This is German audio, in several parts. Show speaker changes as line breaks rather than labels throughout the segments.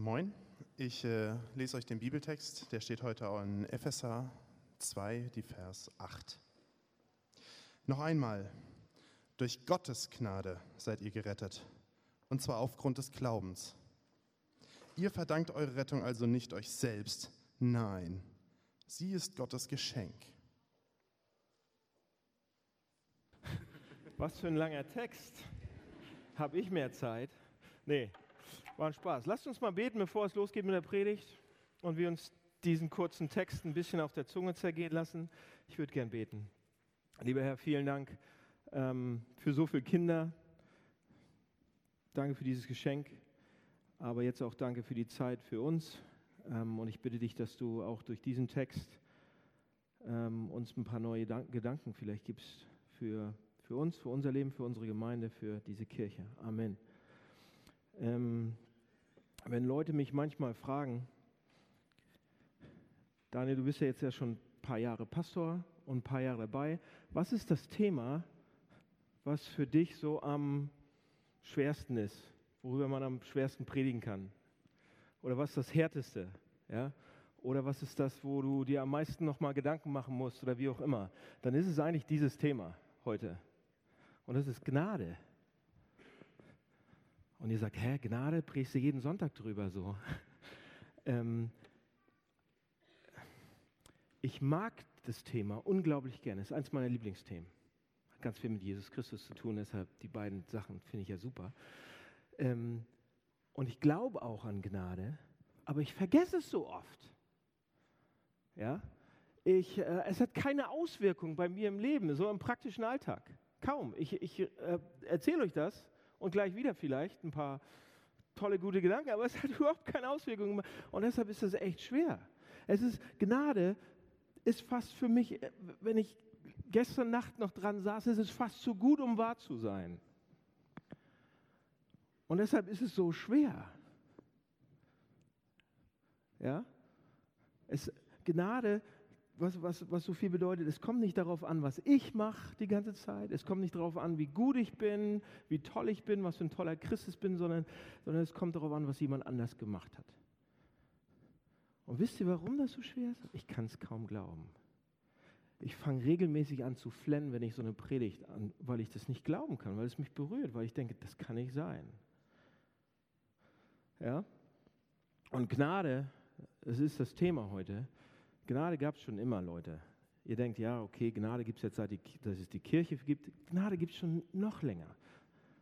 Moin, ich äh, lese euch den Bibeltext, der steht heute in Epheser 2, die Vers 8. Noch einmal, durch Gottes Gnade seid ihr gerettet, und zwar aufgrund des Glaubens. Ihr verdankt eure Rettung also nicht euch selbst, nein, sie ist Gottes Geschenk.
Was für ein langer Text. Habe ich mehr Zeit? Nee, war ein Spaß. Lasst uns mal beten, bevor es losgeht mit der Predigt und wir uns diesen kurzen Text ein bisschen auf der Zunge zergehen lassen. Ich würde gern beten. Lieber Herr, vielen Dank ähm, für so viele Kinder. Danke für dieses Geschenk, aber jetzt auch danke für die Zeit für uns. Ähm, und ich bitte dich, dass du auch durch diesen Text ähm, uns ein paar neue Dank Gedanken vielleicht gibst für, für uns, für unser Leben, für unsere Gemeinde, für diese Kirche. Amen. Ähm, wenn Leute mich manchmal fragen, Daniel, du bist ja jetzt ja schon ein paar Jahre Pastor und ein paar Jahre dabei, was ist das Thema, was für dich so am schwersten ist, worüber man am schwersten predigen kann? Oder was ist das Härteste? Ja? Oder was ist das, wo du dir am meisten nochmal Gedanken machen musst oder wie auch immer? Dann ist es eigentlich dieses Thema heute. Und das ist Gnade. Und ihr sagt, hä, Gnade, predigst du jeden Sonntag drüber so. ähm, ich mag das Thema unglaublich gerne. Es ist eines meiner Lieblingsthemen. Hat ganz viel mit Jesus Christus zu tun, deshalb die beiden Sachen finde ich ja super. Ähm, und ich glaube auch an Gnade, aber ich vergesse es so oft. Ja? Ich, äh, es hat keine Auswirkung bei mir im Leben, so im praktischen Alltag. Kaum. Ich, ich äh, erzähle euch das und gleich wieder vielleicht ein paar tolle, gute Gedanken, aber es hat überhaupt keine Auswirkungen. Und deshalb ist es echt schwer. Es ist, Gnade ist fast für mich, äh, wenn ich gestern Nacht noch dran saß, ist es fast zu gut, um wahr zu sein. Und deshalb ist es so schwer. Ja? Es, Gnade was, was, was so viel bedeutet, es kommt nicht darauf an, was ich mache die ganze Zeit, es kommt nicht darauf an, wie gut ich bin, wie toll ich bin, was für ein toller Christus bin, sondern, sondern es kommt darauf an, was jemand anders gemacht hat. Und wisst ihr, warum das so schwer ist? Ich kann es kaum glauben. Ich fange regelmäßig an zu flennen, wenn ich so eine Predigt an, weil ich das nicht glauben kann, weil es mich berührt, weil ich denke, das kann nicht sein. Ja? Und Gnade, es ist das Thema heute, Gnade gab es schon immer, Leute. Ihr denkt, ja, okay, Gnade gibt es jetzt, seit die, dass es die Kirche gibt. Gnade gibt es schon noch länger.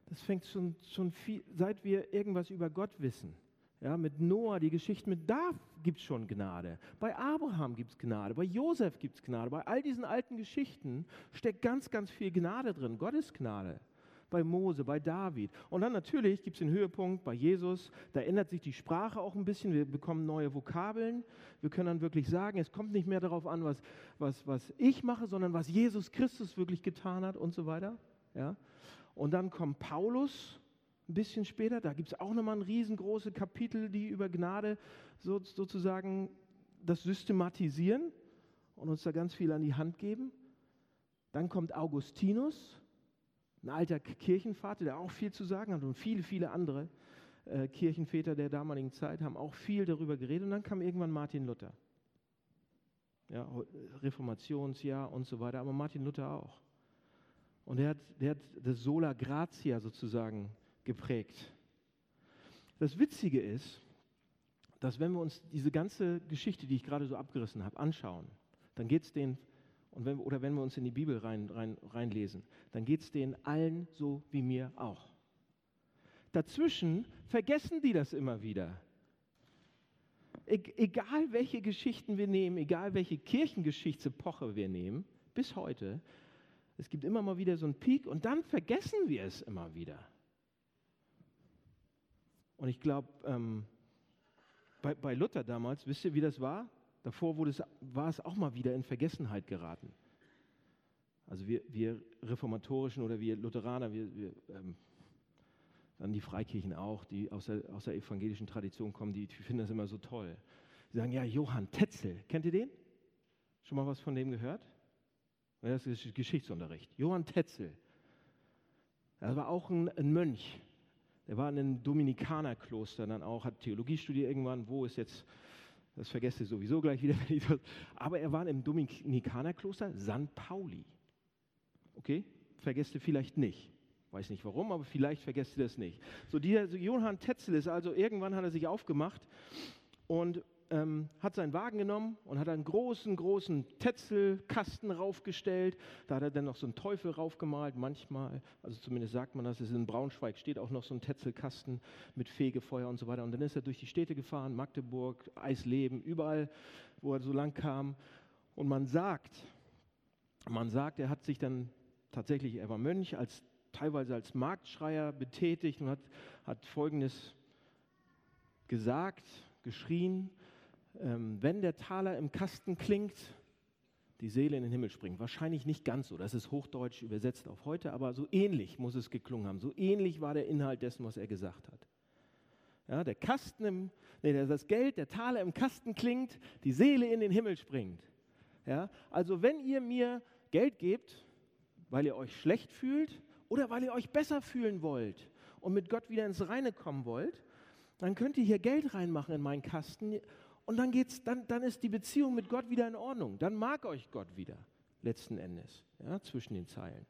Das fängt schon, schon viel, seit wir irgendwas über Gott wissen. Ja, mit Noah, die Geschichte mit da gibt es schon Gnade. Bei Abraham gibt es Gnade. Bei Josef gibt es Gnade. Bei all diesen alten Geschichten steckt ganz, ganz viel Gnade drin. Gottes Gnade bei Mose, bei David. Und dann natürlich gibt es den Höhepunkt bei Jesus, da ändert sich die Sprache auch ein bisschen, wir bekommen neue Vokabeln. Wir können dann wirklich sagen, es kommt nicht mehr darauf an, was, was, was ich mache, sondern was Jesus Christus wirklich getan hat und so weiter. Ja? Und dann kommt Paulus ein bisschen später, da gibt es auch nochmal ein riesengroße Kapitel, die über Gnade so, sozusagen das systematisieren und uns da ganz viel an die Hand geben. Dann kommt Augustinus, ein alter Kirchenvater, der auch viel zu sagen hat und viele, viele andere äh, Kirchenväter der damaligen Zeit haben auch viel darüber geredet. Und dann kam irgendwann Martin Luther. Ja, Reformationsjahr und so weiter, aber Martin Luther auch. Und er hat, der hat das Sola Gratia sozusagen geprägt. Das Witzige ist, dass wenn wir uns diese ganze Geschichte, die ich gerade so abgerissen habe, anschauen, dann geht es den und wenn, oder wenn wir uns in die Bibel rein, rein, reinlesen, dann geht es denen allen so wie mir auch. Dazwischen vergessen die das immer wieder. E egal welche Geschichten wir nehmen, egal welche Kirchengeschichtsepoche wir nehmen, bis heute, es gibt immer mal wieder so einen Peak und dann vergessen wir es immer wieder. Und ich glaube, ähm, bei, bei Luther damals, wisst ihr, wie das war? Davor es, war es auch mal wieder in Vergessenheit geraten. Also wir, wir Reformatorischen oder wir Lutheraner, wir, wir ähm, dann die Freikirchen auch, die aus der, aus der evangelischen Tradition kommen, die, die finden das immer so toll. Sie sagen, ja, Johann Tetzel, kennt ihr den? Schon mal was von dem gehört? Das ist Geschichtsunterricht. Johann Tetzel. Er war auch ein, ein Mönch, Er war in einem Dominikanerkloster dann auch, hat Theologie studiert irgendwann, wo ist jetzt, das vergesst ihr sowieso gleich wieder, aber er war im Dominikanerkloster San Pauli. Okay, vergesst ihr vielleicht nicht. Weiß nicht warum, aber vielleicht vergesst ihr das nicht. So, dieser Johann Tetzel ist also irgendwann hat er sich aufgemacht und ähm, hat seinen Wagen genommen und hat einen großen, großen Tetzelkasten raufgestellt. Da hat er dann noch so einen Teufel raufgemalt, manchmal, also zumindest sagt man das, ist in Braunschweig steht auch noch so ein Tetzelkasten mit Fegefeuer und so weiter. Und dann ist er durch die Städte gefahren, Magdeburg, Eisleben, überall, wo er so lang kam. Und man sagt, man sagt, er hat sich dann tatsächlich, er war Mönch, als, teilweise als Marktschreier betätigt und hat, hat Folgendes gesagt, geschrien, ähm, wenn der Taler im Kasten klingt, die Seele in den Himmel springt. Wahrscheinlich nicht ganz so, das ist hochdeutsch übersetzt auf heute, aber so ähnlich muss es geklungen haben. So ähnlich war der Inhalt dessen, was er gesagt hat. Ja, der Kasten im, nee, das Geld, der Taler im Kasten klingt, die Seele in den Himmel springt. Ja, also wenn ihr mir Geld gebt, weil ihr euch schlecht fühlt oder weil ihr euch besser fühlen wollt und mit Gott wieder ins Reine kommen wollt, dann könnt ihr hier Geld reinmachen in meinen Kasten und dann, geht's, dann, dann ist die Beziehung mit Gott wieder in Ordnung. Dann mag euch Gott wieder, letzten Endes, ja, zwischen den Zeilen.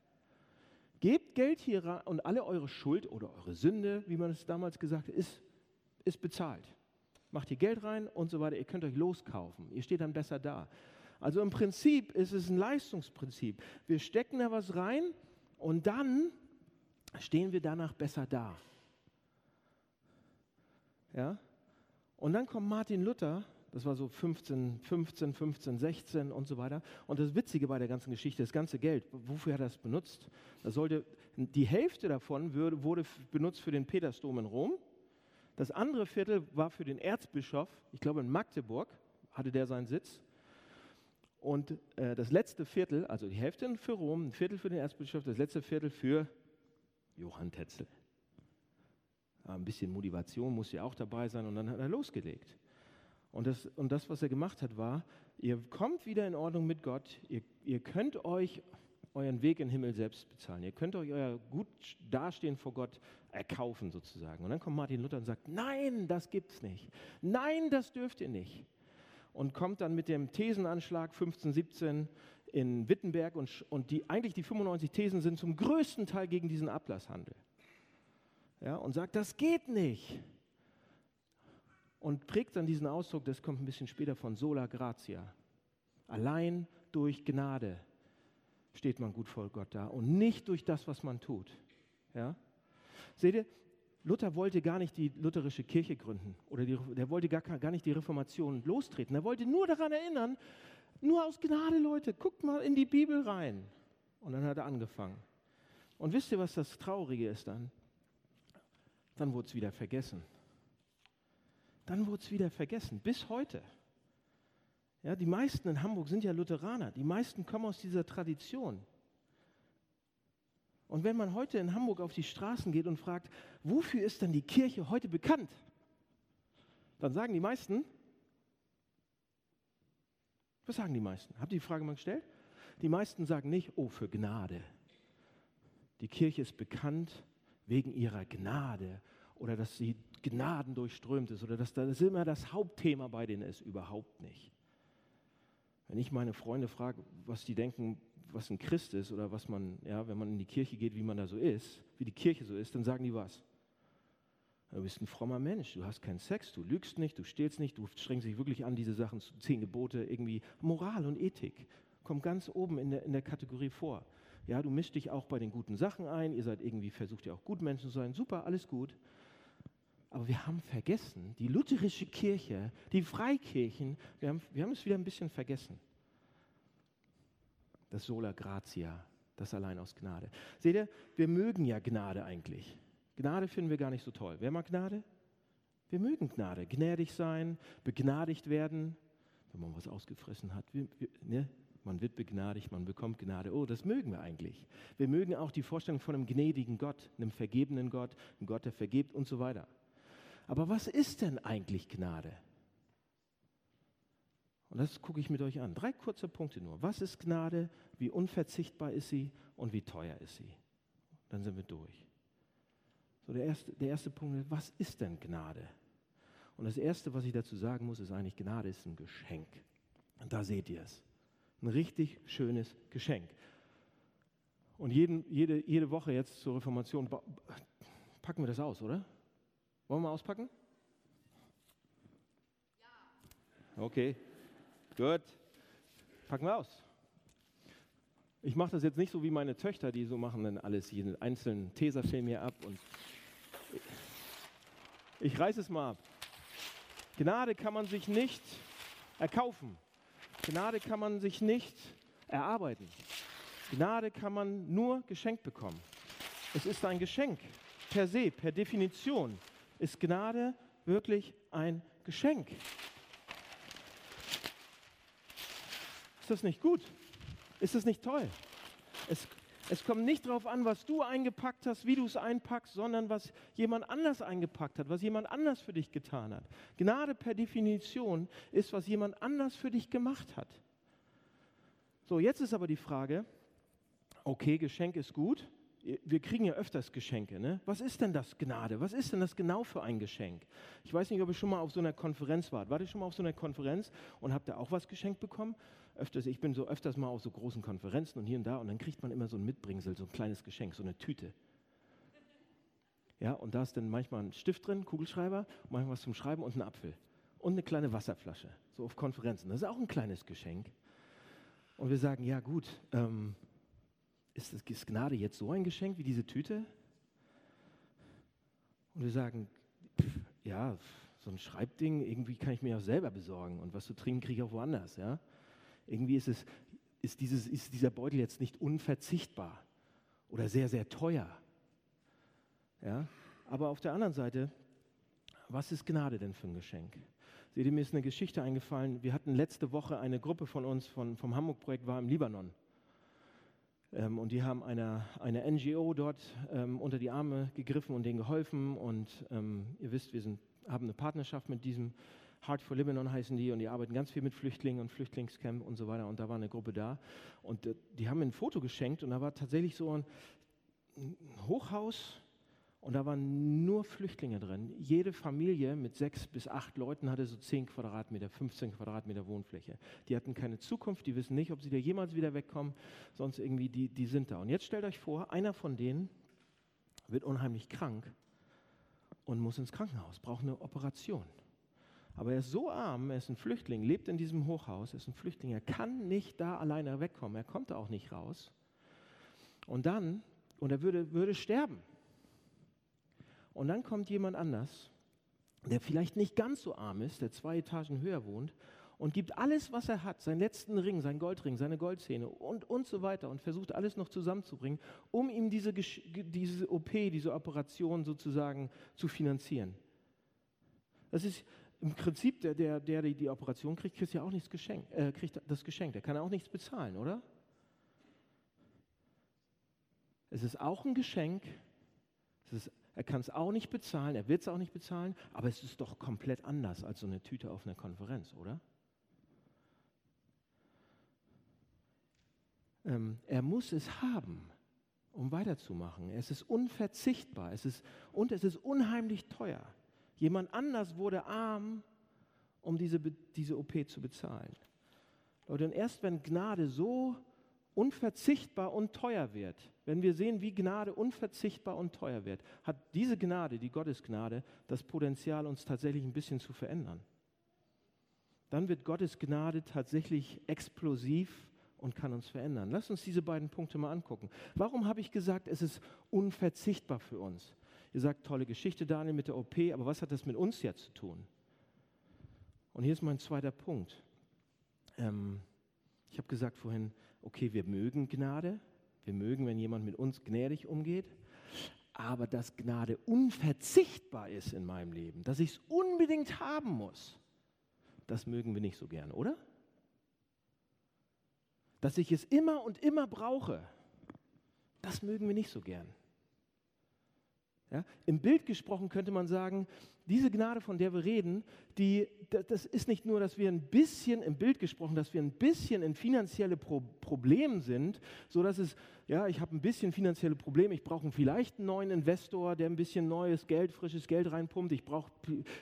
Gebt Geld hier und alle eure Schuld oder eure Sünde, wie man es damals gesagt hat, ist, ist bezahlt. Macht ihr Geld rein und so weiter. Ihr könnt euch loskaufen. Ihr steht dann besser da. Also im Prinzip ist es ein Leistungsprinzip. Wir stecken da was rein und dann stehen wir danach besser da. Ja? Und dann kommt Martin Luther, das war so 15, 15, 15, 16 und so weiter. Und das Witzige bei der ganzen Geschichte, das ganze Geld, wofür hat er das benutzt? Das sollte, die Hälfte davon wurde, wurde benutzt für den Petersdom in Rom. Das andere Viertel war für den Erzbischof, ich glaube in Magdeburg hatte der seinen Sitz. Und äh, das letzte Viertel, also die Hälfte für Rom, ein Viertel für den Erzbischof, das letzte Viertel für Johann Tetzel. Ein bisschen Motivation muss ja auch dabei sein und dann hat er losgelegt. Und das, und das, was er gemacht hat, war, ihr kommt wieder in Ordnung mit Gott, ihr, ihr könnt euch euren Weg in den Himmel selbst bezahlen, ihr könnt euch euer gut Dastehen vor Gott erkaufen sozusagen. Und dann kommt Martin Luther und sagt, nein, das gibt's nicht. Nein, das dürft ihr nicht. Und kommt dann mit dem Thesenanschlag 1517 in Wittenberg und, und die, eigentlich die 95 Thesen sind zum größten Teil gegen diesen Ablasshandel ja, und sagt, das geht nicht. Und prägt dann diesen Ausdruck, das kommt ein bisschen später von sola gratia. Allein durch Gnade steht man gut vor Gott da und nicht durch das, was man tut. Ja? Seht ihr, Luther wollte gar nicht die lutherische Kirche gründen oder die, der wollte gar, gar nicht die Reformation lostreten. Er wollte nur daran erinnern, nur aus Gnade, Leute, guckt mal in die Bibel rein. Und dann hat er angefangen. Und wisst ihr, was das Traurige ist dann? Dann wurde es wieder vergessen. Dann wurde es wieder vergessen, bis heute. Ja, die meisten in Hamburg sind ja Lutheraner, die meisten kommen aus dieser Tradition. Und wenn man heute in Hamburg auf die Straßen geht und fragt, wofür ist denn die Kirche heute bekannt? Dann sagen die meisten, was sagen die meisten? Habt ihr die Frage mal gestellt? Die meisten sagen nicht, oh, für Gnade. Die Kirche ist bekannt wegen ihrer Gnade oder dass sie Gnaden durchströmt ist oder dass das immer das Hauptthema bei denen ist. Überhaupt nicht. Wenn ich meine Freunde frage, was die denken, was ein Christ ist oder was man, ja, wenn man in die Kirche geht, wie man da so ist, wie die Kirche so ist, dann sagen die was. Du bist ein frommer Mensch, du hast keinen Sex, du lügst nicht, du stehlst nicht, du strengst dich wirklich an, diese Sachen, zehn Gebote, irgendwie Moral und Ethik. Kommt ganz oben in der, in der Kategorie vor. Ja, du mischst dich auch bei den guten Sachen ein, ihr seid irgendwie, versucht ihr auch gut Menschen zu sein, super, alles gut. Aber wir haben vergessen, die lutherische Kirche, die Freikirchen, wir haben, wir haben es wieder ein bisschen vergessen. Das Sola Gratia, das allein aus Gnade. Seht ihr, wir mögen ja Gnade eigentlich. Gnade finden wir gar nicht so toll. Wer mag Gnade? Wir mögen Gnade. Gnädig sein, begnadigt werden, wenn man was ausgefressen hat. Wir, wir, ne? Man wird begnadigt, man bekommt Gnade. Oh, das mögen wir eigentlich. Wir mögen auch die Vorstellung von einem gnädigen Gott, einem vergebenen Gott, einem Gott, der vergibt und so weiter. Aber was ist denn eigentlich Gnade? Und das gucke ich mit euch an. Drei kurze Punkte nur. Was ist Gnade? Wie unverzichtbar ist sie? Und wie teuer ist sie? Dann sind wir durch. So der erste, der erste Punkt ist, was ist denn Gnade? Und das Erste, was ich dazu sagen muss, ist eigentlich, Gnade ist ein Geschenk. Und da seht ihr es. Ein richtig schönes Geschenk. Und jeden, jede, jede Woche jetzt zur Reformation packen wir das aus, oder? Wollen wir auspacken? Ja. Okay, gut. Packen wir aus. Ich mache das jetzt nicht so wie meine Töchter, die so machen dann alles, jeden einzelnen Tesafilm hier ab. Und ich reiße es mal ab. Gnade kann man sich nicht erkaufen. Gnade kann man sich nicht erarbeiten. Gnade kann man nur geschenkt bekommen. Es ist ein Geschenk per se, per Definition ist Gnade wirklich ein Geschenk. Ist das nicht gut? Ist das nicht toll? Es es kommt nicht darauf an, was du eingepackt hast, wie du es einpackst, sondern was jemand anders eingepackt hat, was jemand anders für dich getan hat. Gnade per Definition ist, was jemand anders für dich gemacht hat. So, jetzt ist aber die Frage, okay, Geschenk ist gut. Wir kriegen ja öfters Geschenke. Ne? Was ist denn das Gnade? Was ist denn das genau für ein Geschenk? Ich weiß nicht, ob ihr schon mal auf so einer Konferenz wart. Wart ihr schon mal auf so einer Konferenz und habt ihr auch was geschenkt bekommen? Öfters, ich bin so öfters mal auf so großen Konferenzen und hier und da und dann kriegt man immer so ein Mitbringsel, so ein kleines Geschenk, so eine Tüte. Ja, und da ist dann manchmal ein Stift drin, Kugelschreiber, manchmal was zum Schreiben und ein Apfel. Und eine kleine Wasserflasche, so auf Konferenzen. Das ist auch ein kleines Geschenk. Und wir sagen, ja gut, ähm, ist, das, ist Gnade jetzt so ein Geschenk wie diese Tüte? Und wir sagen, pff, ja, so ein Schreibding, irgendwie kann ich mir auch selber besorgen. Und was zu trinken kriege ich auch woanders, ja. Irgendwie ist, es, ist, dieses, ist dieser Beutel jetzt nicht unverzichtbar oder sehr, sehr teuer. Ja? Aber auf der anderen Seite, was ist Gnade denn für ein Geschenk? Seht ihr, mir ist eine Geschichte eingefallen. Wir hatten letzte Woche eine Gruppe von uns von, vom Hamburg-Projekt war im Libanon. Ähm, und die haben einer, eine NGO dort ähm, unter die Arme gegriffen und denen geholfen. Und ähm, ihr wisst, wir sind, haben eine Partnerschaft mit diesem Heart for Lebanon heißen die und die arbeiten ganz viel mit Flüchtlingen und Flüchtlingscamp und so weiter. Und da war eine Gruppe da und äh, die haben mir ein Foto geschenkt und da war tatsächlich so ein Hochhaus und da waren nur Flüchtlinge drin. Jede Familie mit sechs bis acht Leuten hatte so zehn Quadratmeter, 15 Quadratmeter Wohnfläche. Die hatten keine Zukunft, die wissen nicht, ob sie da jemals wieder wegkommen, sonst irgendwie, die, die sind da. Und jetzt stellt euch vor, einer von denen wird unheimlich krank und muss ins Krankenhaus, braucht eine Operation. Aber er ist so arm, er ist ein Flüchtling, lebt in diesem Hochhaus, er ist ein Flüchtling, er kann nicht da alleine wegkommen, er kommt da auch nicht raus. Und dann, und er würde, würde sterben. Und dann kommt jemand anders, der vielleicht nicht ganz so arm ist, der zwei Etagen höher wohnt und gibt alles, was er hat, seinen letzten Ring, seinen Goldring, seine Goldzähne und, und so weiter und versucht alles noch zusammenzubringen, um ihm diese, diese OP, diese Operation sozusagen zu finanzieren. Das ist, im Prinzip, der, der, der die Operation kriegt, kriegt ja auch nichts geschenkt, äh, kriegt das Geschenk. Der kann auch nichts bezahlen, oder? Es ist auch ein Geschenk. Ist, er kann es auch nicht bezahlen, er wird es auch nicht bezahlen, aber es ist doch komplett anders als so eine Tüte auf einer Konferenz, oder? Ähm, er muss es haben, um weiterzumachen. Es ist unverzichtbar es ist, und es ist unheimlich teuer. Jemand anders wurde arm, um diese, diese OP zu bezahlen. Leute, und erst wenn Gnade so unverzichtbar und teuer wird, wenn wir sehen, wie Gnade unverzichtbar und teuer wird, hat diese Gnade, die Gottesgnade, das Potenzial, uns tatsächlich ein bisschen zu verändern. Dann wird Gottes Gnade tatsächlich explosiv und kann uns verändern. Lass uns diese beiden Punkte mal angucken. Warum habe ich gesagt, es ist unverzichtbar für uns? Ihr sagt, tolle Geschichte, Daniel, mit der OP, aber was hat das mit uns jetzt zu tun? Und hier ist mein zweiter Punkt. Ähm, ich habe gesagt vorhin, okay, wir mögen Gnade, wir mögen, wenn jemand mit uns gnädig umgeht, aber dass Gnade unverzichtbar ist in meinem Leben, dass ich es unbedingt haben muss, das mögen wir nicht so gern, oder? Dass ich es immer und immer brauche, das mögen wir nicht so gern. Ja? Im Bild gesprochen könnte man sagen, diese Gnade, von der wir reden, die, das ist nicht nur, dass wir ein bisschen, im Bild gesprochen, dass wir ein bisschen in finanzielle Pro Problemen sind, so dass es, ja, ich habe ein bisschen finanzielle Probleme, ich brauche vielleicht einen neuen Investor, der ein bisschen neues Geld, frisches Geld reinpumpt, ich brauche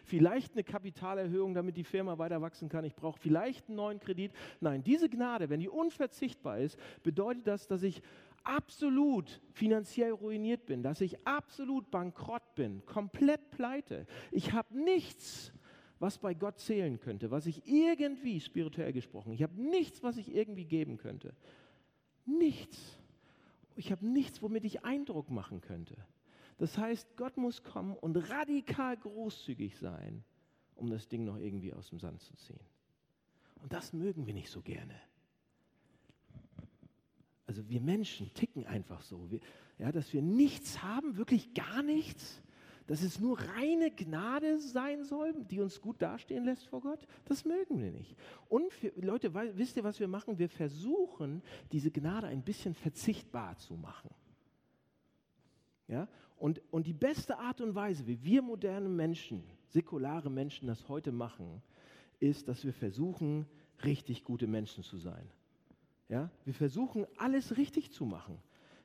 vielleicht eine Kapitalerhöhung, damit die Firma weiter wachsen kann, ich brauche vielleicht einen neuen Kredit. Nein, diese Gnade, wenn die unverzichtbar ist, bedeutet das, dass ich absolut finanziell ruiniert bin, dass ich absolut bankrott bin, komplett pleite. Ich habe nichts, was bei Gott zählen könnte, was ich irgendwie, spirituell gesprochen, ich habe nichts, was ich irgendwie geben könnte. Nichts. Ich habe nichts, womit ich Eindruck machen könnte. Das heißt, Gott muss kommen und radikal großzügig sein, um das Ding noch irgendwie aus dem Sand zu ziehen. Und das mögen wir nicht so gerne. Also wir Menschen ticken einfach so, wir, ja, dass wir nichts haben, wirklich gar nichts, dass es nur reine Gnade sein soll, die uns gut dastehen lässt vor Gott, das mögen wir nicht. Und für, Leute, wisst ihr, was wir machen? Wir versuchen, diese Gnade ein bisschen verzichtbar zu machen. Ja? Und, und die beste Art und Weise, wie wir moderne Menschen, säkulare Menschen das heute machen, ist, dass wir versuchen, richtig gute Menschen zu sein. Ja? Wir versuchen, alles richtig zu machen.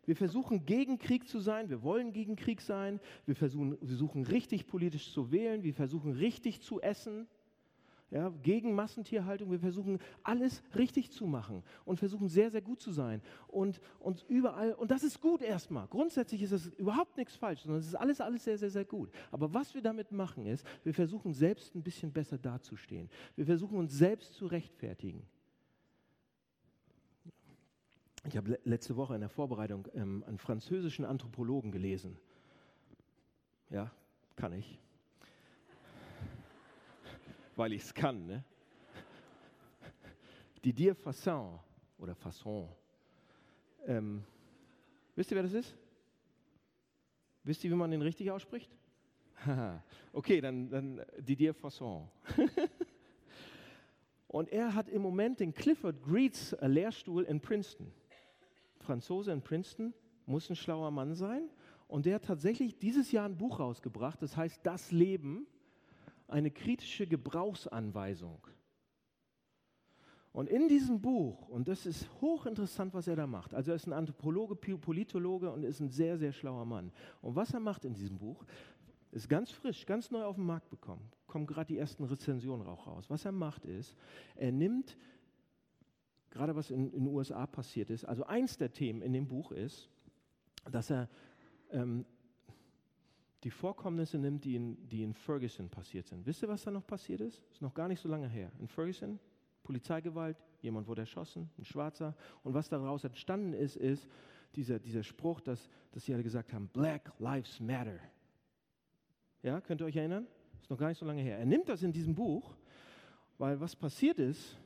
Wir versuchen, gegen Krieg zu sein. Wir wollen gegen Krieg sein. Wir versuchen, wir versuchen richtig politisch zu wählen. Wir versuchen, richtig zu essen. Ja, gegen Massentierhaltung. Wir versuchen, alles richtig zu machen und versuchen, sehr, sehr gut zu sein. Und, und überall, und das ist gut erstmal. Grundsätzlich ist das überhaupt nichts falsch, sondern es ist alles, alles sehr, sehr, sehr gut. Aber was wir damit machen, ist, wir versuchen, selbst ein bisschen besser dazustehen. Wir versuchen, uns selbst zu rechtfertigen. Ich habe letzte Woche in der Vorbereitung ähm, einen französischen Anthropologen gelesen. Ja, kann ich. Weil ich es kann, ne? Didier Fasson oder Fasson. Ähm, wisst ihr, wer das ist? Wisst ihr, wie man den richtig ausspricht? okay, dann, dann Didier Fasson. Und er hat im Moment den Clifford Greets Lehrstuhl in Princeton. Franzose in Princeton, muss ein schlauer Mann sein. Und der hat tatsächlich dieses Jahr ein Buch rausgebracht, das heißt Das Leben, eine kritische Gebrauchsanweisung. Und in diesem Buch, und das ist hochinteressant, was er da macht, also er ist ein Anthropologe, Politologe und ist ein sehr, sehr schlauer Mann. Und was er macht in diesem Buch, ist ganz frisch, ganz neu auf den Markt bekommen, kommen gerade die ersten Rezensionen auch raus. Was er macht ist, er nimmt gerade was in, in, den USA passiert ist. Also eins der Themen in dem Buch ist, dass er ähm, die Vorkommnisse nimmt, die in, die in Ferguson passiert sind. Wisst ihr, was da noch passiert ist? Ist noch gar nicht so lange her. In Ferguson, Polizeigewalt, jemand wurde erschossen, ein Schwarzer. Und was daraus entstanden ist, ist dieser, dieser Spruch, dass, dass sie alle gesagt haben, Black Lives Matter. Ja, könnt ihr euch erinnern? Ist noch gar nicht so lange her. Er nimmt das in diesem Buch, weil was passiert ist,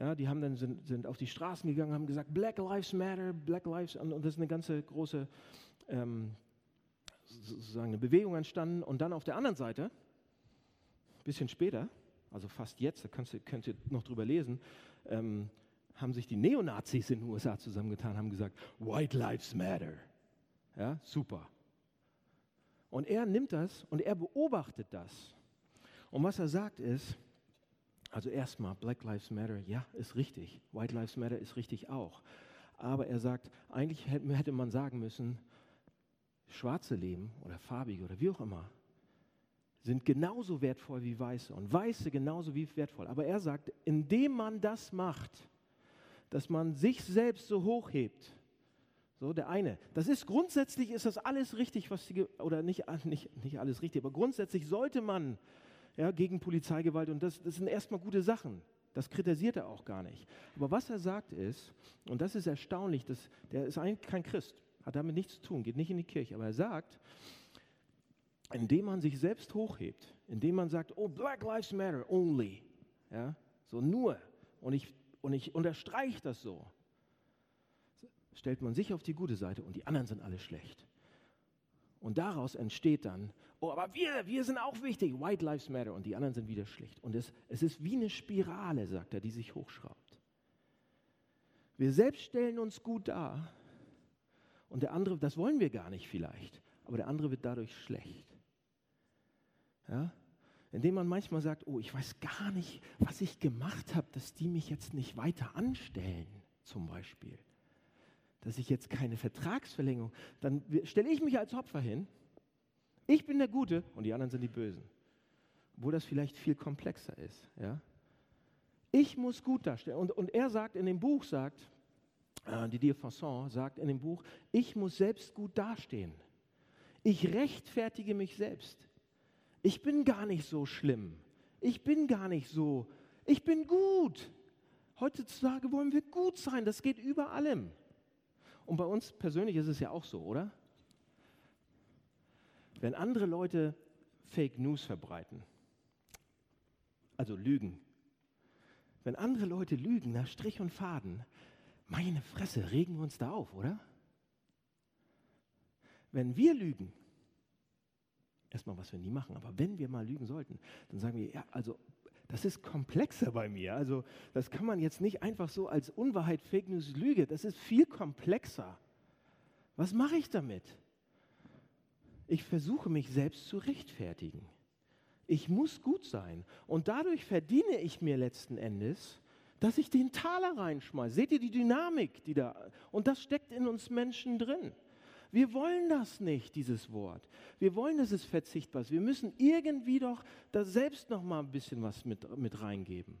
ja, die haben dann sind, sind auf die Straßen gegangen, haben gesagt, Black Lives Matter, Black Lives, und das ist eine ganze große ähm, sozusagen eine Bewegung entstanden. Und dann auf der anderen Seite, ein bisschen später, also fast jetzt, da kannst du, könnt ihr noch drüber lesen, ähm, haben sich die Neonazis in den USA zusammengetan, haben gesagt, White Lives Matter. Ja, super. Und er nimmt das und er beobachtet das. Und was er sagt ist, also erstmal, Black Lives Matter, ja, ist richtig. White Lives Matter ist richtig auch. Aber er sagt, eigentlich hätte man sagen müssen, schwarze Leben oder farbige oder wie auch immer sind genauso wertvoll wie weiße und weiße genauso wie wertvoll. Aber er sagt, indem man das macht, dass man sich selbst so hochhebt, so der eine, das ist grundsätzlich ist das alles richtig, was die, oder nicht, nicht, nicht alles richtig, aber grundsätzlich sollte man ja, gegen Polizeigewalt. Und das, das sind erstmal gute Sachen. Das kritisiert er auch gar nicht. Aber was er sagt ist, und das ist erstaunlich, dass, der ist eigentlich kein Christ, hat damit nichts zu tun, geht nicht in die Kirche, aber er sagt, indem man sich selbst hochhebt, indem man sagt, oh, Black Lives Matter only, ja, so nur, und ich, und ich unterstreiche das so, stellt man sich auf die gute Seite und die anderen sind alle schlecht. Und daraus entsteht dann, oh, aber wir, wir sind auch wichtig, White Lives Matter und die anderen sind wieder schlecht. Und es, es ist wie eine Spirale, sagt er, die sich hochschraubt. Wir selbst stellen uns gut dar und der andere, das wollen wir gar nicht vielleicht, aber der andere wird dadurch schlecht. Ja? indem man manchmal sagt, oh, ich weiß gar nicht, was ich gemacht habe, dass die mich jetzt nicht weiter anstellen, zum Beispiel. Dass ich jetzt keine Vertragsverlängerung, dann stelle ich mich als Opfer hin. Ich bin der Gute und die anderen sind die Bösen. Obwohl das vielleicht viel komplexer ist. Ja? Ich muss gut darstellen. Und, und er sagt in dem Buch, sagt, äh, Didier Fasson sagt in dem Buch, ich muss selbst gut dastehen. Ich rechtfertige mich selbst ich bin gar nicht so schlimm. Ich bin gar nicht so. Ich bin gut. Heutzutage wollen wir gut sein. Das geht über allem. Und bei uns persönlich ist es ja auch so, oder? Wenn andere Leute Fake News verbreiten, also Lügen, wenn andere Leute lügen nach Strich und Faden, meine Fresse, regen wir uns da auf, oder? Wenn wir lügen, erstmal, was wir nie machen, aber wenn wir mal lügen sollten, dann sagen wir, ja, also das ist komplexer bei mir. Also das kann man jetzt nicht einfach so als Unwahrheit, Fake News, Lüge, das ist viel komplexer. Was mache ich damit? Ich versuche mich selbst zu rechtfertigen. Ich muss gut sein. Und dadurch verdiene ich mir letzten Endes, dass ich den Taler reinschmeiße. Seht ihr die Dynamik, die da, und das steckt in uns Menschen drin. Wir wollen das nicht, dieses Wort. Wir wollen, dass es verzichtbar ist. Wir müssen irgendwie doch da selbst noch mal ein bisschen was mit, mit reingeben.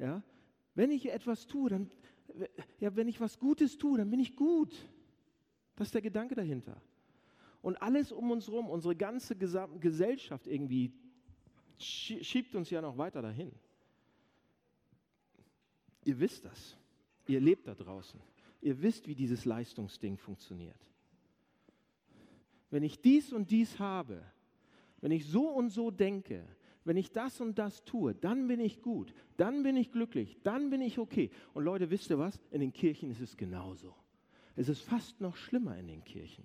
Ja? Wenn ich etwas tue, dann, ja, wenn ich was Gutes tue, dann bin ich gut. Das ist der Gedanke dahinter. Und alles um uns herum, unsere ganze Gesellschaft irgendwie schiebt uns ja noch weiter dahin. Ihr wisst das. Ihr lebt da draußen. Ihr wisst, wie dieses Leistungsding funktioniert. Wenn ich dies und dies habe, wenn ich so und so denke, wenn ich das und das tue, dann bin ich gut, dann bin ich glücklich, dann bin ich okay. Und Leute, wisst ihr was? In den Kirchen ist es genauso. Es ist fast noch schlimmer in den Kirchen.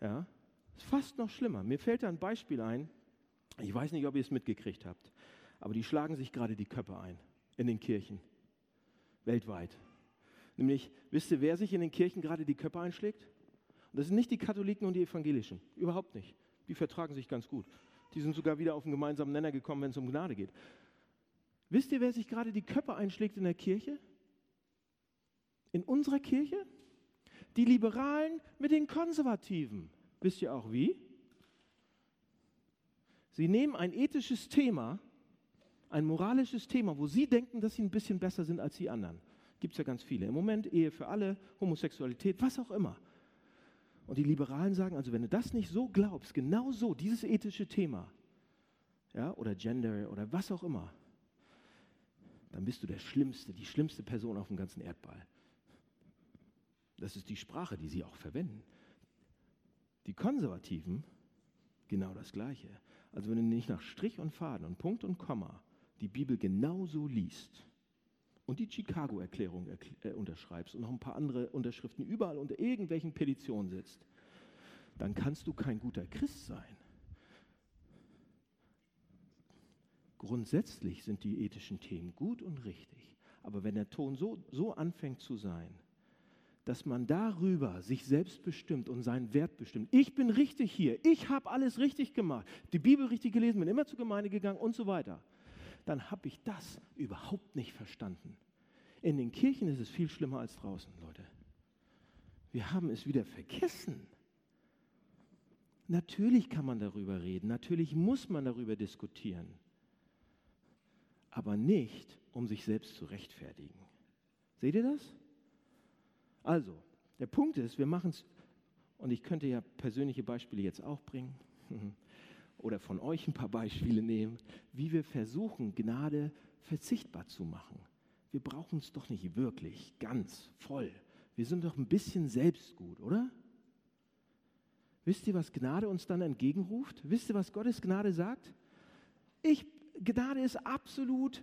Ja, ist fast noch schlimmer. Mir fällt da ein Beispiel ein. Ich weiß nicht, ob ihr es mitgekriegt habt, aber die schlagen sich gerade die Köpfe ein in den Kirchen. Weltweit. Nämlich, wisst ihr, wer sich in den Kirchen gerade die Köpfe einschlägt? Und das sind nicht die Katholiken und die Evangelischen. Überhaupt nicht. Die vertragen sich ganz gut. Die sind sogar wieder auf einen gemeinsamen Nenner gekommen, wenn es um Gnade geht. Wisst ihr, wer sich gerade die Köpfe einschlägt in der Kirche? In unserer Kirche? Die Liberalen mit den Konservativen. Wisst ihr auch wie? Sie nehmen ein ethisches Thema, ein moralisches Thema, wo sie denken, dass sie ein bisschen besser sind als die anderen. Gibt es ja ganz viele. Im Moment Ehe für alle, Homosexualität, was auch immer. Und die Liberalen sagen, also wenn du das nicht so glaubst, genau so, dieses ethische Thema, ja, oder Gender oder was auch immer, dann bist du der Schlimmste, die schlimmste Person auf dem ganzen Erdball. Das ist die Sprache, die sie auch verwenden. Die Konservativen, genau das Gleiche. Also wenn du nicht nach Strich und Faden und Punkt und Komma die Bibel genauso liest, und die Chicago-Erklärung äh, unterschreibst und noch ein paar andere Unterschriften überall unter irgendwelchen Petitionen sitzt, dann kannst du kein guter Christ sein. Grundsätzlich sind die ethischen Themen gut und richtig, aber wenn der Ton so, so anfängt zu sein, dass man darüber sich selbst bestimmt und seinen Wert bestimmt. Ich bin richtig hier, ich habe alles richtig gemacht, die Bibel richtig gelesen, bin immer zur Gemeinde gegangen und so weiter dann habe ich das überhaupt nicht verstanden. In den Kirchen ist es viel schlimmer als draußen, Leute. Wir haben es wieder vergessen. Natürlich kann man darüber reden, natürlich muss man darüber diskutieren, aber nicht, um sich selbst zu rechtfertigen. Seht ihr das? Also, der Punkt ist, wir machen es, und ich könnte ja persönliche Beispiele jetzt auch bringen. oder von euch ein paar Beispiele nehmen, wie wir versuchen, Gnade verzichtbar zu machen. Wir brauchen es doch nicht wirklich, ganz, voll. Wir sind doch ein bisschen selbstgut, oder? Wisst ihr, was Gnade uns dann entgegenruft? Wisst ihr, was Gottes Gnade sagt? Ich, Gnade ist absolut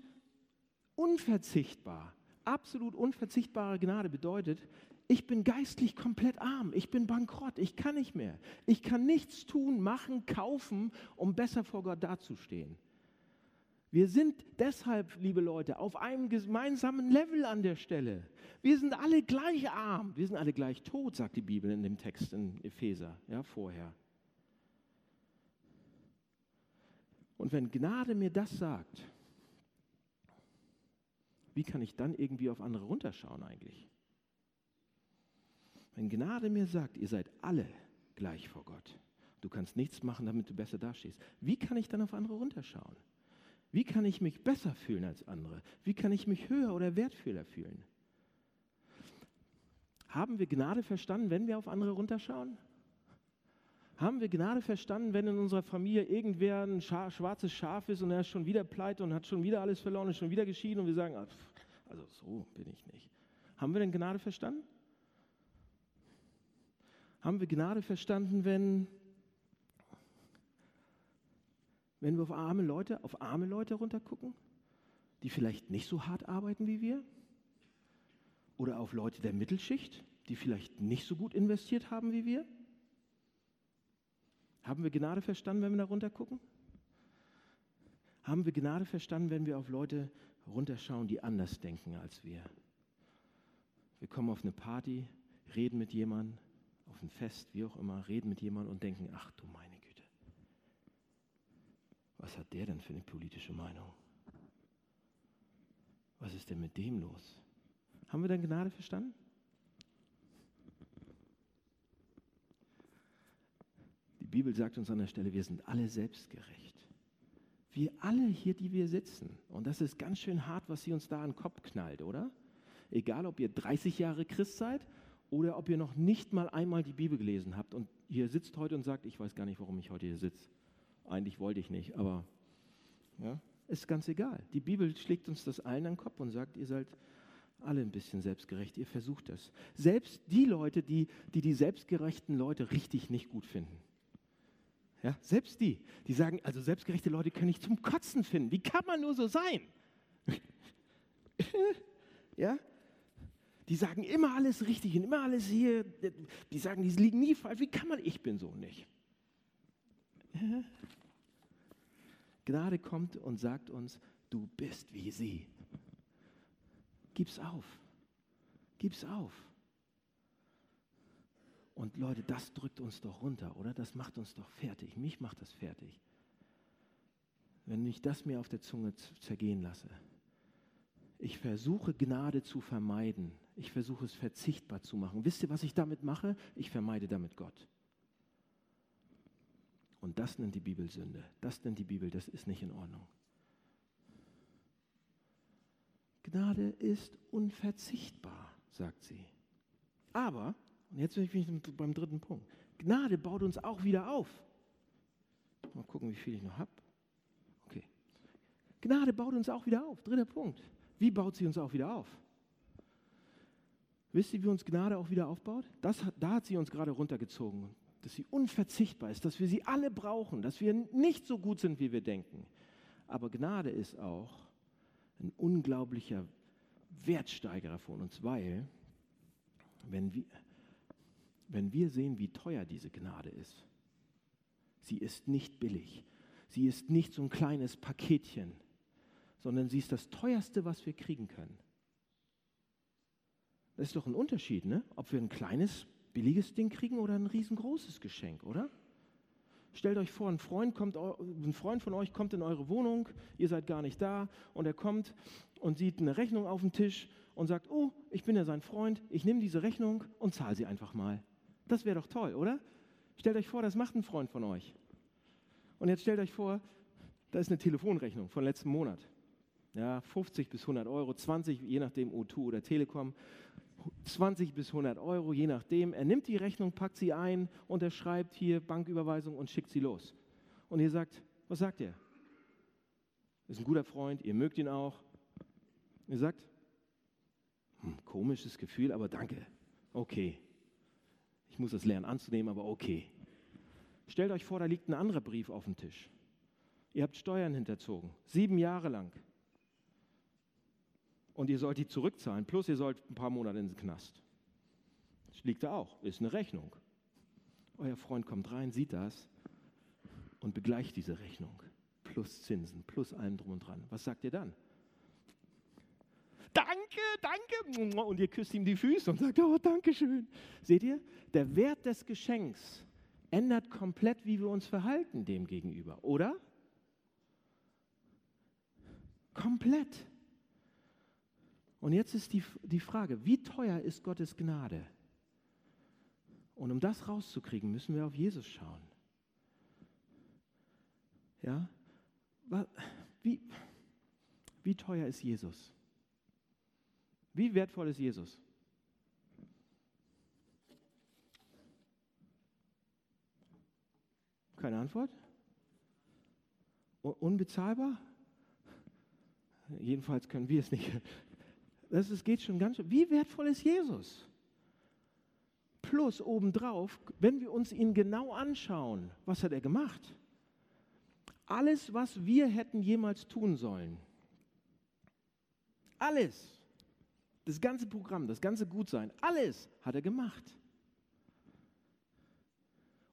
unverzichtbar. Absolut unverzichtbare Gnade bedeutet, ich bin geistlich komplett arm, ich bin bankrott, ich kann nicht mehr. Ich kann nichts tun, machen, kaufen, um besser vor Gott dazustehen. Wir sind deshalb, liebe Leute, auf einem gemeinsamen Level an der Stelle. Wir sind alle gleich arm, wir sind alle gleich tot, sagt die Bibel in dem Text in Epheser, ja, vorher. Und wenn Gnade mir das sagt, wie kann ich dann irgendwie auf andere runterschauen eigentlich? Wenn Gnade mir sagt, ihr seid alle gleich vor Gott, du kannst nichts machen, damit du besser dastehst, wie kann ich dann auf andere runterschauen? Wie kann ich mich besser fühlen als andere? Wie kann ich mich höher oder wertvoller fühlen? Haben wir Gnade verstanden, wenn wir auf andere runterschauen? Haben wir Gnade verstanden, wenn in unserer Familie irgendwer ein Scha schwarzes Schaf ist und er ist schon wieder pleite und hat schon wieder alles verloren, ist schon wieder geschieden und wir sagen, ah, also so bin ich nicht. Haben wir denn Gnade verstanden? Haben wir Gnade verstanden, wenn, wenn wir auf arme Leute, auf arme Leute runtergucken, die vielleicht nicht so hart arbeiten wie wir? Oder auf Leute der Mittelschicht, die vielleicht nicht so gut investiert haben wie wir? Haben wir Gnade verstanden, wenn wir da runter gucken? Haben wir Gnade verstanden, wenn wir auf Leute runterschauen, die anders denken als wir? Wir kommen auf eine Party, reden mit jemandem, auf ein Fest, wie auch immer, reden mit jemandem und denken, ach du meine Güte, was hat der denn für eine politische Meinung? Was ist denn mit dem los? Haben wir dann Gnade verstanden? Die Bibel sagt uns an der Stelle, wir sind alle selbstgerecht. Wir alle hier, die wir sitzen. Und das ist ganz schön hart, was sie uns da an den Kopf knallt, oder? Egal, ob ihr 30 Jahre Christ seid oder ob ihr noch nicht mal einmal die Bibel gelesen habt und ihr sitzt heute und sagt, ich weiß gar nicht, warum ich heute hier sitze. Eigentlich wollte ich nicht, aber ja, ist ganz egal. Die Bibel schlägt uns das allen an den Kopf und sagt, ihr seid alle ein bisschen selbstgerecht. Ihr versucht das. Selbst die Leute, die, die die selbstgerechten Leute richtig nicht gut finden. Ja, selbst die, die sagen, also selbstgerechte Leute können ich zum Kotzen finden. Wie kann man nur so sein? ja, die sagen immer alles richtig und immer alles hier. Die sagen, die liegen nie falsch. Wie kann man, ich bin so nicht. Gnade kommt und sagt uns, du bist wie sie. Gib's auf. Gib's auf. Und Leute, das drückt uns doch runter, oder? Das macht uns doch fertig. Mich macht das fertig. Wenn ich das mir auf der Zunge zergehen lasse. Ich versuche Gnade zu vermeiden. Ich versuche es verzichtbar zu machen. Wisst ihr, was ich damit mache? Ich vermeide damit Gott. Und das nennt die Bibel Sünde. Das nennt die Bibel, das ist nicht in Ordnung. Gnade ist unverzichtbar, sagt sie. Aber und jetzt bin ich beim dritten Punkt. Gnade baut uns auch wieder auf. Mal gucken, wie viel ich noch habe. Okay. Gnade baut uns auch wieder auf. Dritter Punkt. Wie baut sie uns auch wieder auf? Wisst ihr, wie uns Gnade auch wieder aufbaut? Das, da hat sie uns gerade runtergezogen, dass sie unverzichtbar ist, dass wir sie alle brauchen, dass wir nicht so gut sind, wie wir denken. Aber Gnade ist auch ein unglaublicher Wertsteigerer von uns, weil wenn wir, wenn wir sehen, wie teuer diese Gnade ist. Sie ist nicht billig. Sie ist nicht so ein kleines Paketchen, sondern sie ist das teuerste, was wir kriegen können. Das ist doch ein Unterschied, ne? ob wir ein kleines, billiges Ding kriegen oder ein riesengroßes Geschenk, oder? Stellt euch vor, ein Freund, kommt, ein Freund von euch kommt in eure Wohnung, ihr seid gar nicht da und er kommt und sieht eine Rechnung auf dem Tisch und sagt, oh, ich bin ja sein Freund, ich nehme diese Rechnung und zahle sie einfach mal. Das wäre doch toll, oder? Stellt euch vor, das macht ein Freund von euch. Und jetzt stellt euch vor, da ist eine Telefonrechnung von letzten Monat. Ja, 50 bis 100 Euro, 20, je nachdem O2 oder Telekom. 20 bis 100 Euro, je nachdem. Er nimmt die Rechnung, packt sie ein, unterschreibt hier Banküberweisung und schickt sie los. Und ihr sagt, was sagt er? Ist ein guter Freund, ihr mögt ihn auch. Ihr sagt, hm, komisches Gefühl, aber danke. Okay, ich muss es lernen anzunehmen, aber okay. Stellt euch vor, da liegt ein anderer Brief auf dem Tisch. Ihr habt Steuern hinterzogen, sieben Jahre lang. Und ihr sollt die zurückzahlen, plus ihr sollt ein paar Monate in den Knast. Das liegt da auch, ist eine Rechnung. Euer Freund kommt rein, sieht das und begleicht diese Rechnung. Plus Zinsen, plus allem drum und dran. Was sagt ihr dann? Danke. Und ihr küsst ihm die Füße und sagt, oh, danke schön. Seht ihr, der Wert des Geschenks ändert komplett, wie wir uns verhalten dem gegenüber, oder? Komplett. Und jetzt ist die, die Frage, wie teuer ist Gottes Gnade? Und um das rauszukriegen, müssen wir auf Jesus schauen. Ja? Wie, wie teuer ist Jesus? Wie wertvoll ist Jesus? Keine Antwort? Unbezahlbar? Jedenfalls können wir es nicht. Das ist, geht schon ganz. Wie wertvoll ist Jesus? Plus obendrauf, wenn wir uns ihn genau anschauen, was hat er gemacht? Alles, was wir hätten jemals tun sollen. Alles. Das ganze Programm, das ganze Gutsein, alles hat er gemacht.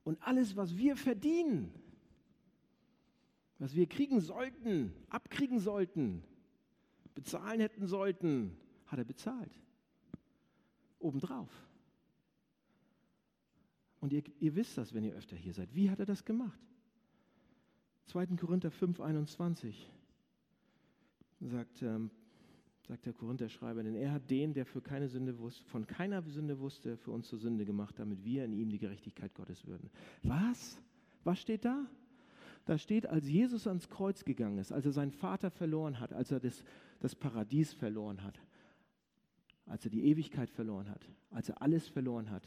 Und alles, was wir verdienen, was wir kriegen sollten, abkriegen sollten, bezahlen hätten sollten, hat er bezahlt. Obendrauf. Und ihr, ihr wisst das, wenn ihr öfter hier seid. Wie hat er das gemacht? 2. Korinther 5, 21 sagt, ähm, sagt der Korinther-Schreiber, denn er hat den, der für keine Sünde wusste, von keiner Sünde wusste, für uns zur Sünde gemacht, damit wir in ihm die Gerechtigkeit Gottes würden. Was? Was steht da? Da steht, als Jesus ans Kreuz gegangen ist, als er seinen Vater verloren hat, als er das, das Paradies verloren hat, als er die Ewigkeit verloren hat, als er alles verloren hat.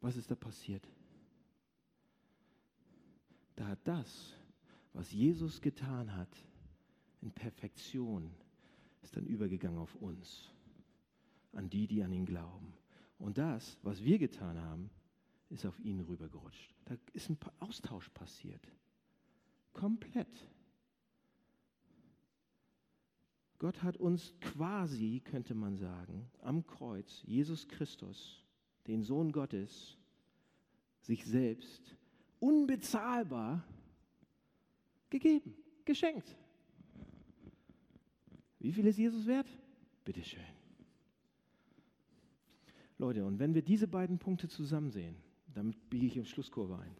Was ist da passiert? Da hat das, was Jesus getan hat, in Perfektion, ist dann übergegangen auf uns, an die, die an ihn glauben. Und das, was wir getan haben, ist auf ihn rübergerutscht. Da ist ein Austausch passiert. Komplett. Gott hat uns quasi, könnte man sagen, am Kreuz, Jesus Christus, den Sohn Gottes, sich selbst unbezahlbar gegeben, geschenkt. Wie viel ist Jesus wert? Bitteschön. Leute, und wenn wir diese beiden Punkte zusammen sehen, damit biege ich auf Schlusskurve ein,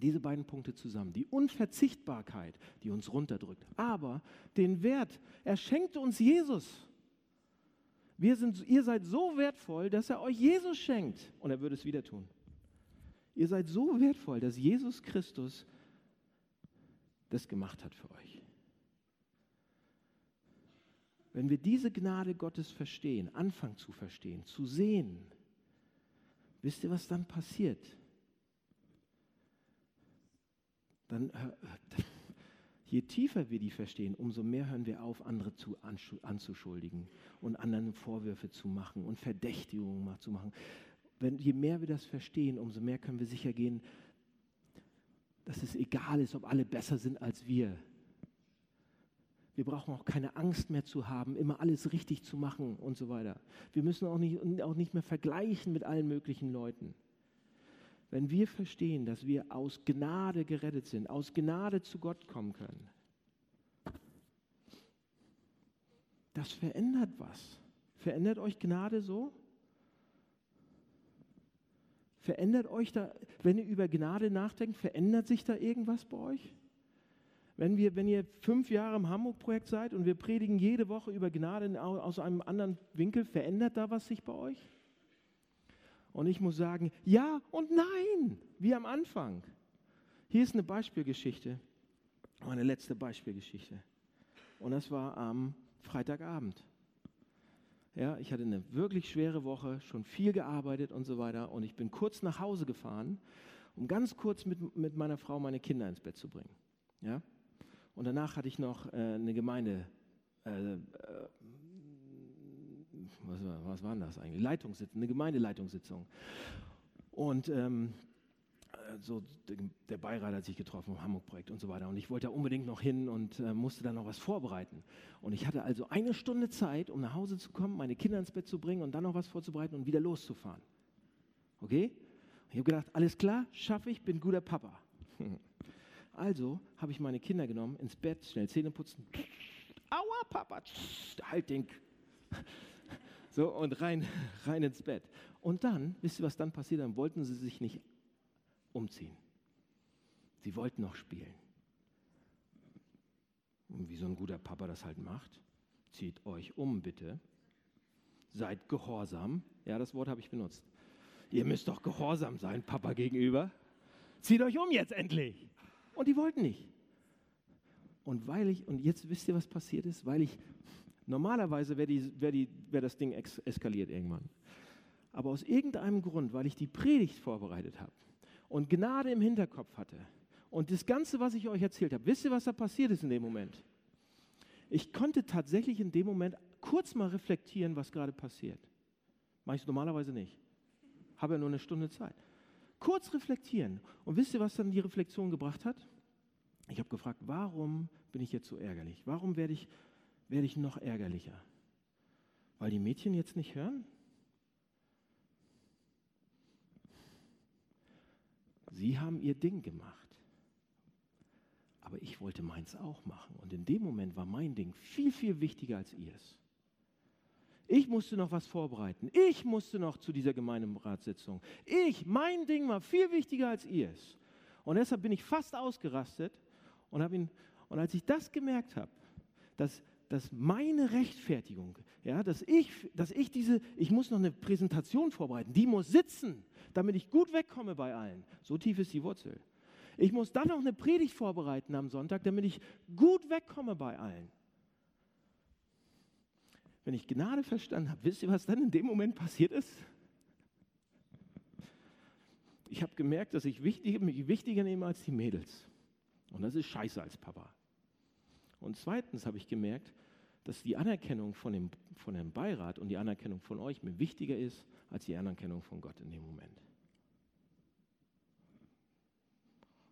diese beiden Punkte zusammen, die Unverzichtbarkeit, die uns runterdrückt, aber den Wert, er schenkt uns Jesus. Wir sind, ihr seid so wertvoll, dass er euch Jesus schenkt und er würde es wieder tun. Ihr seid so wertvoll, dass Jesus Christus das gemacht hat für euch. Wenn wir diese Gnade Gottes verstehen, anfangen zu verstehen, zu sehen, wisst ihr, was dann passiert? Dann, je tiefer wir die verstehen, umso mehr hören wir auf, andere zu, anzuschuldigen und anderen Vorwürfe zu machen und Verdächtigungen zu machen. Wenn, je mehr wir das verstehen, umso mehr können wir sicher gehen, dass es egal ist, ob alle besser sind als wir. Wir brauchen auch keine Angst mehr zu haben, immer alles richtig zu machen und so weiter. Wir müssen auch nicht, auch nicht mehr vergleichen mit allen möglichen Leuten. Wenn wir verstehen, dass wir aus Gnade gerettet sind, aus Gnade zu Gott kommen können, das verändert was. Verändert euch Gnade so? Verändert euch da, wenn ihr über Gnade nachdenkt, verändert sich da irgendwas bei euch? Wenn, wir, wenn ihr fünf Jahre im Hamburg-Projekt seid und wir predigen jede Woche über Gnade aus einem anderen Winkel, verändert da was sich bei euch? Und ich muss sagen, ja und nein, wie am Anfang. Hier ist eine Beispielgeschichte, meine letzte Beispielgeschichte. Und das war am Freitagabend. Ja, ich hatte eine wirklich schwere Woche, schon viel gearbeitet und so weiter. Und ich bin kurz nach Hause gefahren, um ganz kurz mit, mit meiner Frau meine Kinder ins Bett zu bringen. Ja? Und danach hatte ich noch äh, eine Gemeinde, äh, äh, was, was war das eigentlich? Leitungssitzung, eine Gemeindeleitungssitzung. Und ähm, so der Beirat hat sich getroffen im Hamburg-Projekt und so weiter. Und ich wollte da unbedingt noch hin und äh, musste dann noch was vorbereiten. Und ich hatte also eine Stunde Zeit, um nach Hause zu kommen, meine Kinder ins Bett zu bringen und dann noch was vorzubereiten und wieder loszufahren. Okay? Ich habe gedacht, alles klar, schaffe ich, bin guter Papa. Also habe ich meine Kinder genommen, ins Bett, schnell Zähne putzen. Aua, Papa, halt den. So, und rein, rein ins Bett. Und dann, wisst ihr, was dann passiert? Dann wollten sie sich nicht umziehen. Sie wollten noch spielen. Und wie so ein guter Papa das halt macht, zieht euch um, bitte. Seid gehorsam. Ja, das Wort habe ich benutzt. Ihr müsst doch gehorsam sein, Papa gegenüber. Zieht euch um jetzt endlich. Und die wollten nicht. Und weil ich, und jetzt wisst ihr, was passiert ist? Weil ich, normalerweise wäre wär wär das Ding ex eskaliert irgendwann. Aber aus irgendeinem Grund, weil ich die Predigt vorbereitet habe und Gnade im Hinterkopf hatte und das Ganze, was ich euch erzählt habe, wisst ihr, was da passiert ist in dem Moment? Ich konnte tatsächlich in dem Moment kurz mal reflektieren, was gerade passiert. Mache ich normalerweise nicht. Habe ja nur eine Stunde Zeit. Kurz reflektieren. Und wisst ihr, was dann die Reflexion gebracht hat? Ich habe gefragt, warum bin ich jetzt so ärgerlich? Warum werde ich, werde ich noch ärgerlicher? Weil die Mädchen jetzt nicht hören? Sie haben ihr Ding gemacht. Aber ich wollte meins auch machen. Und in dem Moment war mein Ding viel, viel wichtiger als ihrs. Ich musste noch was vorbereiten. Ich musste noch zu dieser Gemeinderatssitzung. Ich, mein Ding war viel wichtiger als ihrs. Und deshalb bin ich fast ausgerastet und, ihn, und als ich das gemerkt habe, dass, dass meine Rechtfertigung, ja, dass ich, dass ich diese, ich muss noch eine Präsentation vorbereiten, die muss sitzen, damit ich gut wegkomme bei allen. So tief ist die Wurzel. Ich muss dann noch eine Predigt vorbereiten am Sonntag, damit ich gut wegkomme bei allen. Wenn ich Gnade verstanden habe, wisst ihr, was dann in dem Moment passiert ist? Ich habe gemerkt, dass ich mich wichtiger nehme als die Mädels. Und das ist scheiße als Papa. Und zweitens habe ich gemerkt, dass die Anerkennung von dem, von dem Beirat und die Anerkennung von euch mir wichtiger ist als die Anerkennung von Gott in dem Moment.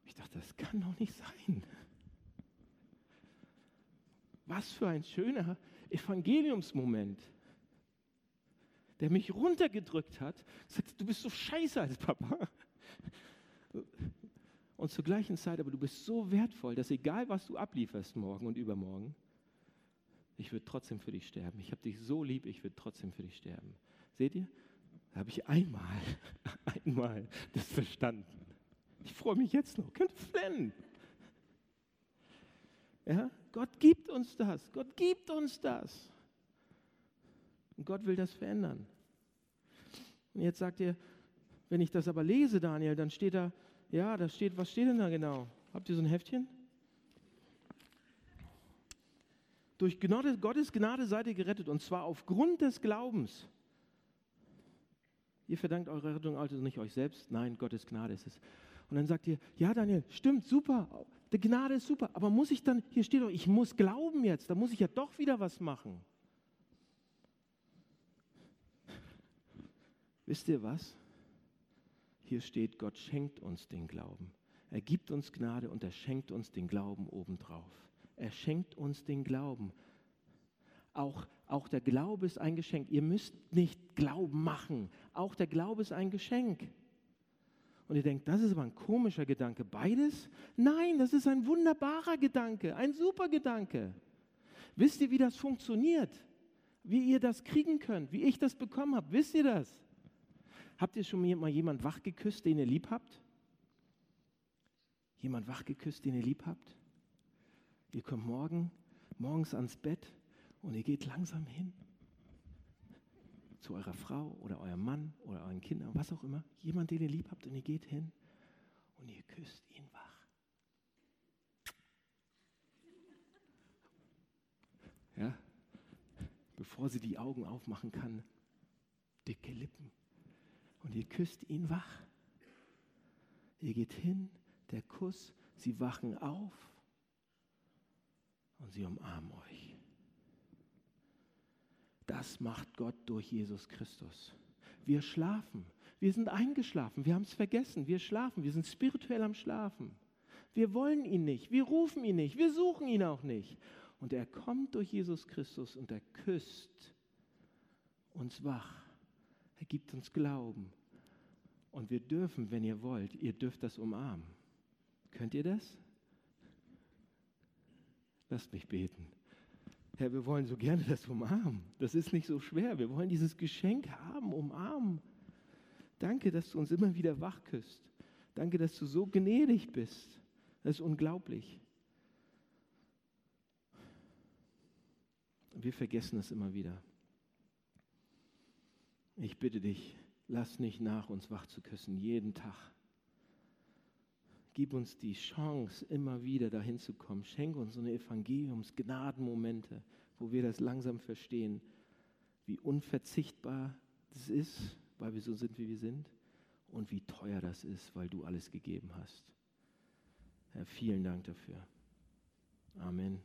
Ich dachte, das kann doch nicht sein. Was für ein schöner Evangeliumsmoment, der mich runtergedrückt hat, sagt, du bist so scheiße als Papa. Und zur gleichen Zeit, aber du bist so wertvoll, dass egal was du ablieferst morgen und übermorgen, ich würde trotzdem für dich sterben. Ich habe dich so lieb, ich würde trotzdem für dich sterben. Seht ihr? Da habe ich einmal, einmal das verstanden. Ich freue mich jetzt noch, könnte flennen. Ja? Gott gibt uns das. Gott gibt uns das. Und Gott will das verändern. Und jetzt sagt ihr, wenn ich das aber lese, Daniel, dann steht da, ja, da steht, was steht denn da genau? Habt ihr so ein Heftchen? Durch Gottes Gnade seid ihr gerettet und zwar aufgrund des Glaubens. Ihr verdankt eure Rettung also nicht euch selbst, nein, Gottes Gnade ist es. Und dann sagt ihr, ja Daniel, stimmt, super, die Gnade ist super, aber muss ich dann, hier steht doch, ich muss glauben jetzt, da muss ich ja doch wieder was machen. Wisst ihr was? Hier steht, Gott schenkt uns den Glauben. Er gibt uns Gnade und er schenkt uns den Glauben obendrauf. Er schenkt uns den Glauben. Auch, auch der Glaube ist ein Geschenk. Ihr müsst nicht Glauben machen. Auch der Glaube ist ein Geschenk. Und ihr denkt, das ist aber ein komischer Gedanke. Beides? Nein, das ist ein wunderbarer Gedanke, ein super Gedanke. Wisst ihr, wie das funktioniert? Wie ihr das kriegen könnt, wie ich das bekommen habe? Wisst ihr das? Habt ihr schon mal jemanden wach geküsst, den ihr lieb habt? Jemand wach geküsst, den ihr lieb habt? Ihr kommt morgen, morgens ans Bett und ihr geht langsam hin zu eurer Frau oder eurem Mann oder euren Kindern, was auch immer, jemand, den ihr lieb habt und ihr geht hin und ihr küsst ihn wach. Ja, bevor sie die Augen aufmachen kann, dicke Lippen und ihr küsst ihn wach. Ihr geht hin, der Kuss, sie wachen auf und sie umarmen euch. Das macht Gott durch Jesus Christus. Wir schlafen. Wir sind eingeschlafen. Wir haben es vergessen. Wir schlafen. Wir sind spirituell am Schlafen. Wir wollen ihn nicht. Wir rufen ihn nicht. Wir suchen ihn auch nicht. Und er kommt durch Jesus Christus und er küsst uns wach. Er gibt uns Glauben. Und wir dürfen, wenn ihr wollt, ihr dürft das umarmen. Könnt ihr das? Lasst mich beten. Herr, wir wollen so gerne das umarmen. Das ist nicht so schwer. Wir wollen dieses Geschenk haben, umarmen. Danke, dass du uns immer wieder wach küsst. Danke, dass du so gnädig bist. Das ist unglaublich. Wir vergessen es immer wieder. Ich bitte dich, lass nicht nach, uns wach zu küssen, jeden Tag. Gib uns die Chance, immer wieder dahin zu kommen. Schenke uns so eine Evangeliumsgnadenmomente, wo wir das langsam verstehen, wie unverzichtbar das ist, weil wir so sind, wie wir sind, und wie teuer das ist, weil du alles gegeben hast. Herr, vielen Dank dafür. Amen.